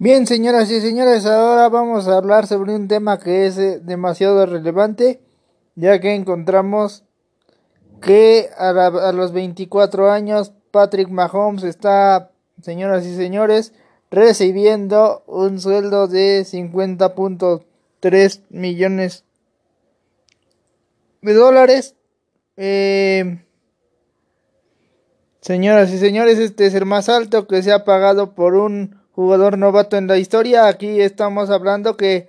Bien, señoras y señores, ahora vamos a hablar sobre un tema que es eh, demasiado relevante, ya que encontramos que a, los 24 años Patrick Mahomes está, señoras y señores, recibiendo un sueldo de 50.3 millones de dólares. Eh, señoras y señores, este es el más alto que se ha pagado por un jugador novato en la historia. Aquí estamos hablando que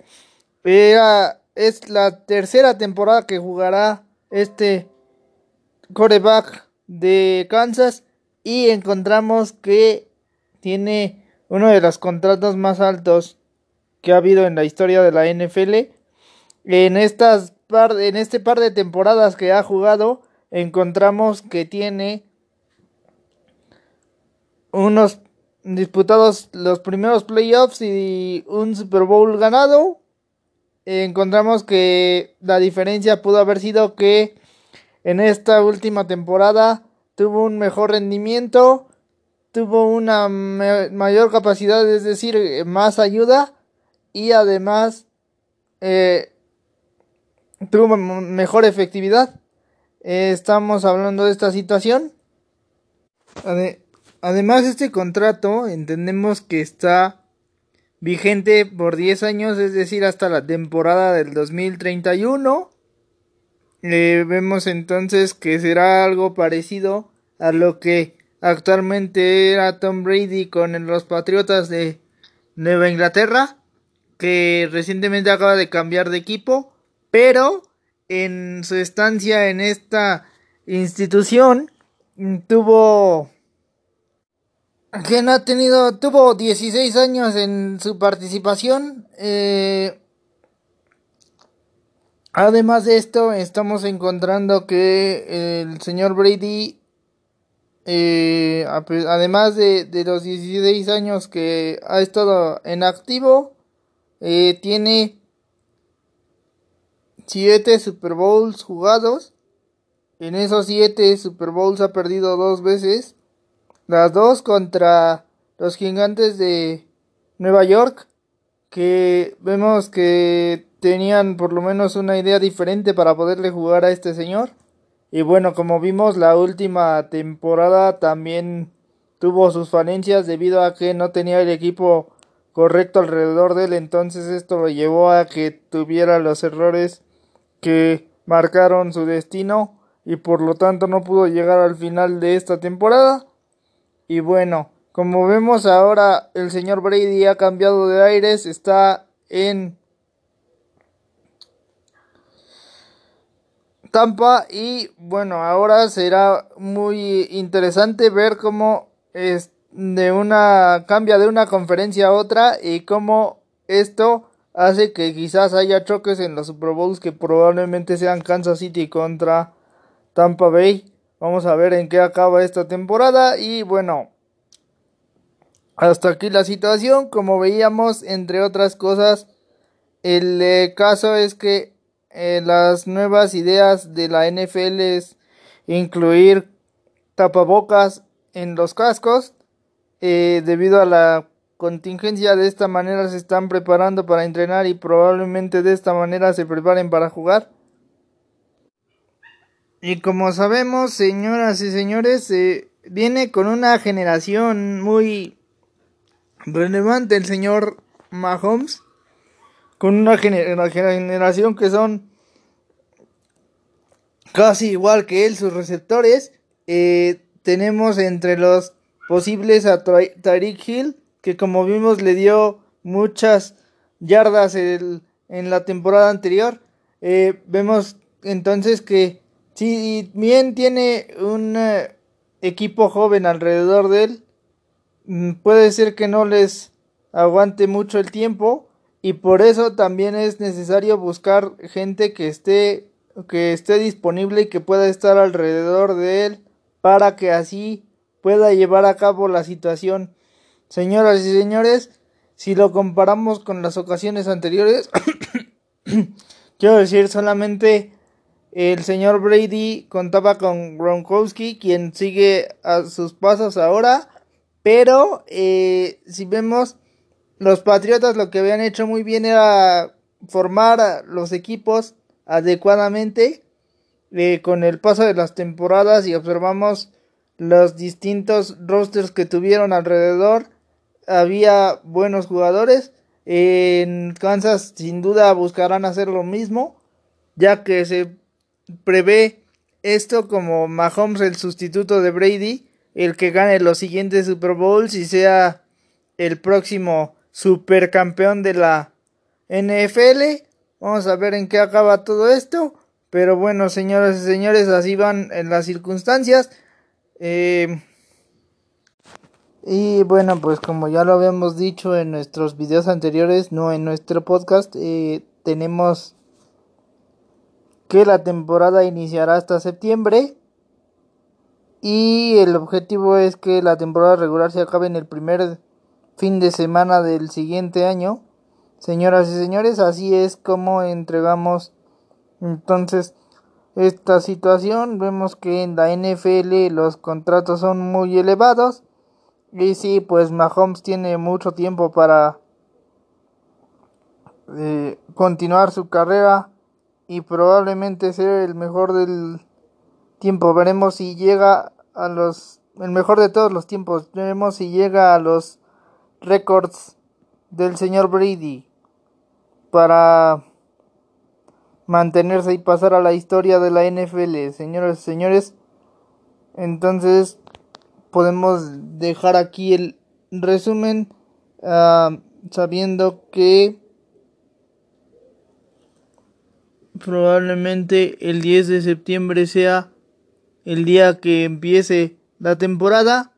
es la tercera temporada que jugará este coreback de Kansas y encontramos que tiene uno de los contratos más altos que ha habido en la historia de la NFL. En estas par, en este par de temporadas que ha jugado encontramos que tiene unos disputados los primeros playoffs y un Super Bowl ganado, encontramos que la diferencia pudo haber sido que en esta última temporada tuvo un mejor rendimiento, tuvo una mayor capacidad, es decir, más ayuda y además eh, tuvo mejor efectividad. estamos hablando de esta situación. Además, este contrato entendemos que está vigente por 10 años, es decir, hasta la temporada del 2031. Eh, vemos entonces que será algo parecido a lo que actualmente era Tom Brady con los Patriotas de Nueva Inglaterra, que recientemente acaba de cambiar de equipo, pero en su estancia en esta institución tuvo quien ha tenido, tuvo 16 años en su participación. Eh, además de esto, estamos encontrando que el señor Brady, eh, además de, de, los 16 años que ha estado en activo, eh, tiene 7 Super Bowls jugados. En esos 7 Super Bowls ha perdido dos veces. Las dos contra los gigantes de Nueva York, que vemos que tenían por lo menos una idea diferente para poderle jugar a este señor. Y bueno, como vimos, la última temporada también tuvo sus falencias debido a que no tenía el equipo correcto alrededor de él. Entonces esto lo llevó a que tuviera los errores que marcaron su destino y por lo tanto no pudo llegar al final de esta temporada. Y bueno, como vemos ahora el señor Brady ha cambiado de aires, está en Tampa y bueno, ahora será muy interesante ver cómo es de una cambia de una conferencia a otra y cómo esto hace que quizás haya choques en los Super Bowls que probablemente sean Kansas City contra Tampa Bay. Vamos a ver en qué acaba esta temporada y bueno, hasta aquí la situación. Como veíamos, entre otras cosas, el eh, caso es que eh, las nuevas ideas de la NFL es incluir tapabocas en los cascos. Eh, debido a la contingencia de esta manera se están preparando para entrenar y probablemente de esta manera se preparen para jugar. Y como sabemos, señoras y señores, eh, viene con una generación muy relevante el señor Mahomes. Con una, generación que son casi igual que él, sus receptores. Eh, tenemos entre los posibles a Tariq Hill, que como vimos le dio muchas yardas en la temporada anterior. Eh, vemos entonces que si bien tiene un eh, equipo joven alrededor de él, mm, puede ser que no les aguante mucho el tiempo y por eso también es necesario buscar gente que esté que esté disponible y que pueda estar alrededor de él para que así pueda llevar a cabo la situación. Señoras y señores, si lo comparamos con las ocasiones anteriores, quiero decir solamente el señor Brady contaba con Gronkowski, quien sigue a sus pasos ahora. Pero eh, si vemos los Patriotas lo que habían hecho muy bien era formar los equipos adecuadamente eh, con el paso de las temporadas y observamos los distintos rosters que tuvieron alrededor había buenos jugadores en Kansas sin duda buscarán hacer lo mismo ya que se prevé esto como Mahomes el sustituto de Brady el que gane los siguientes Super Bowls y sea el próximo supercampeón de la NFL. Vamos a ver en qué acaba todo esto. Pero bueno, señoras y señores, así van en las circunstancias. Eh, y bueno, pues como ya lo habíamos dicho en nuestros videos anteriores, no en nuestro podcast, eh, tenemos que la temporada iniciará hasta septiembre. Y el objetivo es que la temporada regular se acabe en el primer fin de semana del siguiente año. Señoras y señores, así es como entregamos entonces esta situación. Vemos que en la NFL los contratos son muy elevados. Y sí, pues Mahomes tiene mucho tiempo para eh, continuar su carrera y probablemente ser el mejor del tiempo. Veremos si llega a los el mejor de todos los tiempos. Veremos si llega a los récords del señor Brady para mantenerse y pasar a la historia de la NFL, señores y señores. Entonces podemos dejar aquí el resumen uh, sabiendo que probablemente el 10 de septiembre sea el día que empiece la temporada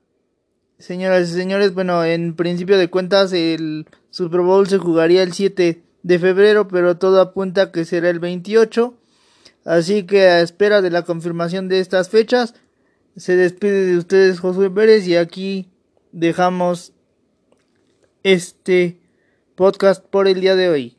Señoras y señores, bueno, en principio de cuentas el Super Bowl se jugaría el 7 de febrero, pero todo apunta que será el 28. Así que a espera de la confirmación de estas fechas, se despide de ustedes Josué Pérez y aquí dejamos este podcast por el día de hoy.